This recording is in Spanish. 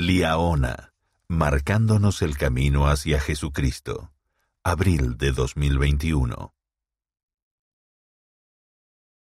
Liaona, marcándonos el camino hacia Jesucristo. Abril de 2021.